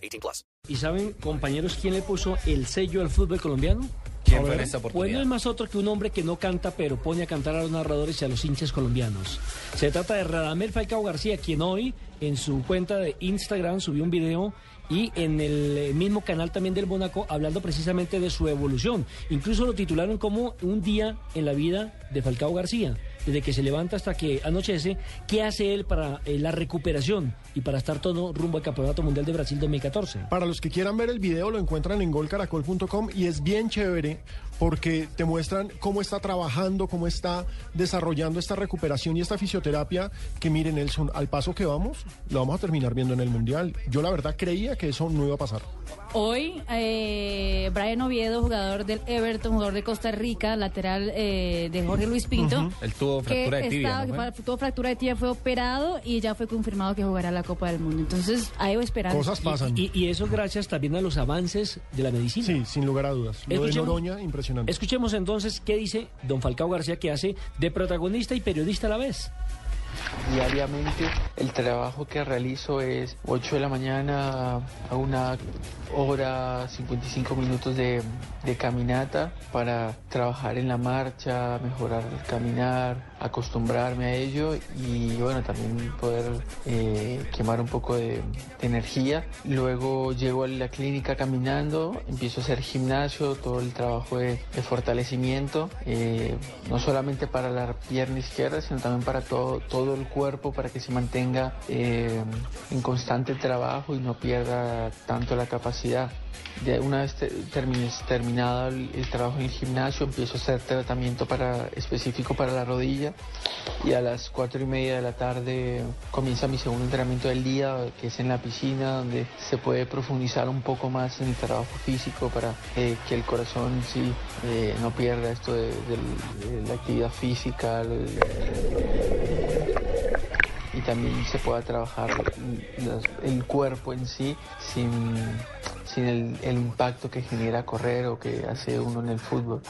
18 plus. ¿Y saben, compañeros, quién le puso el sello al fútbol colombiano? ¿Quién fue en Pues no es más otro que un hombre que no canta, pero pone a cantar a los narradores y a los hinchas colombianos. Se trata de Radamel Falcao García, quien hoy en su cuenta de Instagram subió un video y en el eh, mismo canal también del Mónaco hablando precisamente de su evolución. Incluso lo titularon como un día en la vida de Falcao García. Desde que se levanta hasta que anochece, ¿qué hace él para eh, la recuperación y para estar todo rumbo al Campeonato Mundial de Brasil 2014? Para los que quieran ver el video lo encuentran en golcaracol.com y es bien chévere porque te muestran cómo está trabajando, cómo está desarrollando esta recuperación y esta fisioterapia que miren Nelson, al paso que vamos, lo vamos a terminar viendo en el Mundial. Yo la verdad creía que eso no iba a pasar. Hoy, eh, Brian Oviedo, jugador del Everton, jugador de Costa Rica, lateral eh, de Jorge Luis Pinto. Él tuvo que fractura de tibia, estaba- ¿no fue? que tuvo fractura de tibia, fue operado y ya fue confirmado que jugará la Copa del Mundo. Entonces, ahí voy esperando. Cosas pasan. Y, y eso gracias también a los avances de la medicina. Sí, sin lugar a dudas. Lo de Noroña, impresionante. Escuchemos entonces qué dice don Falcao García que hace de protagonista y periodista a la vez. Diariamente el trabajo que realizo es 8 de la mañana a una hora 55 minutos de, caminata para trabajar en la marcha, mejorar el caminar, acostumbrarme a ello y bueno, también poder eh, quemar un poco de, energía. Luego llego a la clínica caminando, empiezo a hacer gimnasio, todo el trabajo de, de fortalecimiento, eh, no solamente para la pierna izquierda, sino también para todo, todo cuerpo, para que se mantenga eh, en constante trabajo y no pierda tanto la capacidad. Ya una vez te- termines- terminado el, trabajo en el gimnasio, empiezo a hacer tratamiento para, específico para la rodilla y a las cuatro y media de la tarde comienza mi segundo entrenamiento del día, que es en la piscina, donde se puede profundizar un poco más en el trabajo físico para eh, que el corazón sí eh, no pierda esto de, la actividad física. Y también se pueda trabajar el cuerpo en sí sin, sin el, el impacto que genera correr o que hace uno en el fútbol.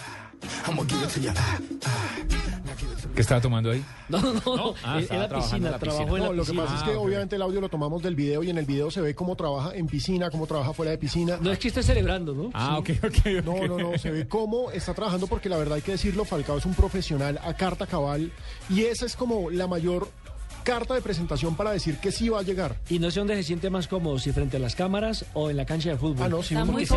¿Qué estaba tomando ahí? No, no, no, Ah, en- en la piscina, en la trabajó piscina. en la No, lo que pasa es que Ah, obviamente el audio lo tomamos del video y en el video se ve cómo trabaja en piscina, cómo trabaja fuera de piscina. No es que esté celebrando, ¿no? Ah, ok, ok, ok. No, no, no, se ve cómo está trabajando porque la verdad hay que decirlo, Falcao es un profesional a carta cabal y esa es como la mayor carta de presentación para decir que sí va a llegar. Y no sé dónde se siente más cómodo, si frente a las cámaras o en la cancha de fútbol. Ah, no, sí, Está muy. Se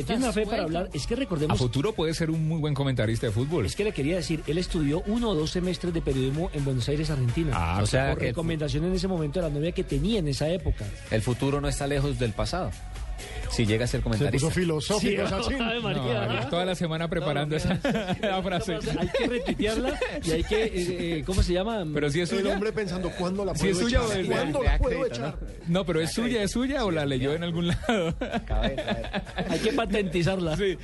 Está tiene una fe para hablar. Es que A recordemos, futuro puede ser un muy buen comentarista de fútbol. es que le quería decir, él estudió uno o dos semestres de periodismo en Buenos Aires, Argentina. Ah, O sea por que el, recomendación en ese momento de la novia que tenía en esa época. el futuro no está lejos del pasado. Si llega a ser Se comentarista. puso filosófico, Sachin. Ave No, toda la semana preparando No, esa, frase. Hay que retuitearla y hay que, eh, eh, ¿cómo se llama? Pero si es El suya. hombre pensando, ¿cuándo la Si puedo es suya echar? o es de- ¿Cuándo de la puedo acredita, echar? No, pero es suya, es suya o la leyó en algún lado. hay que patentizarla. Sí.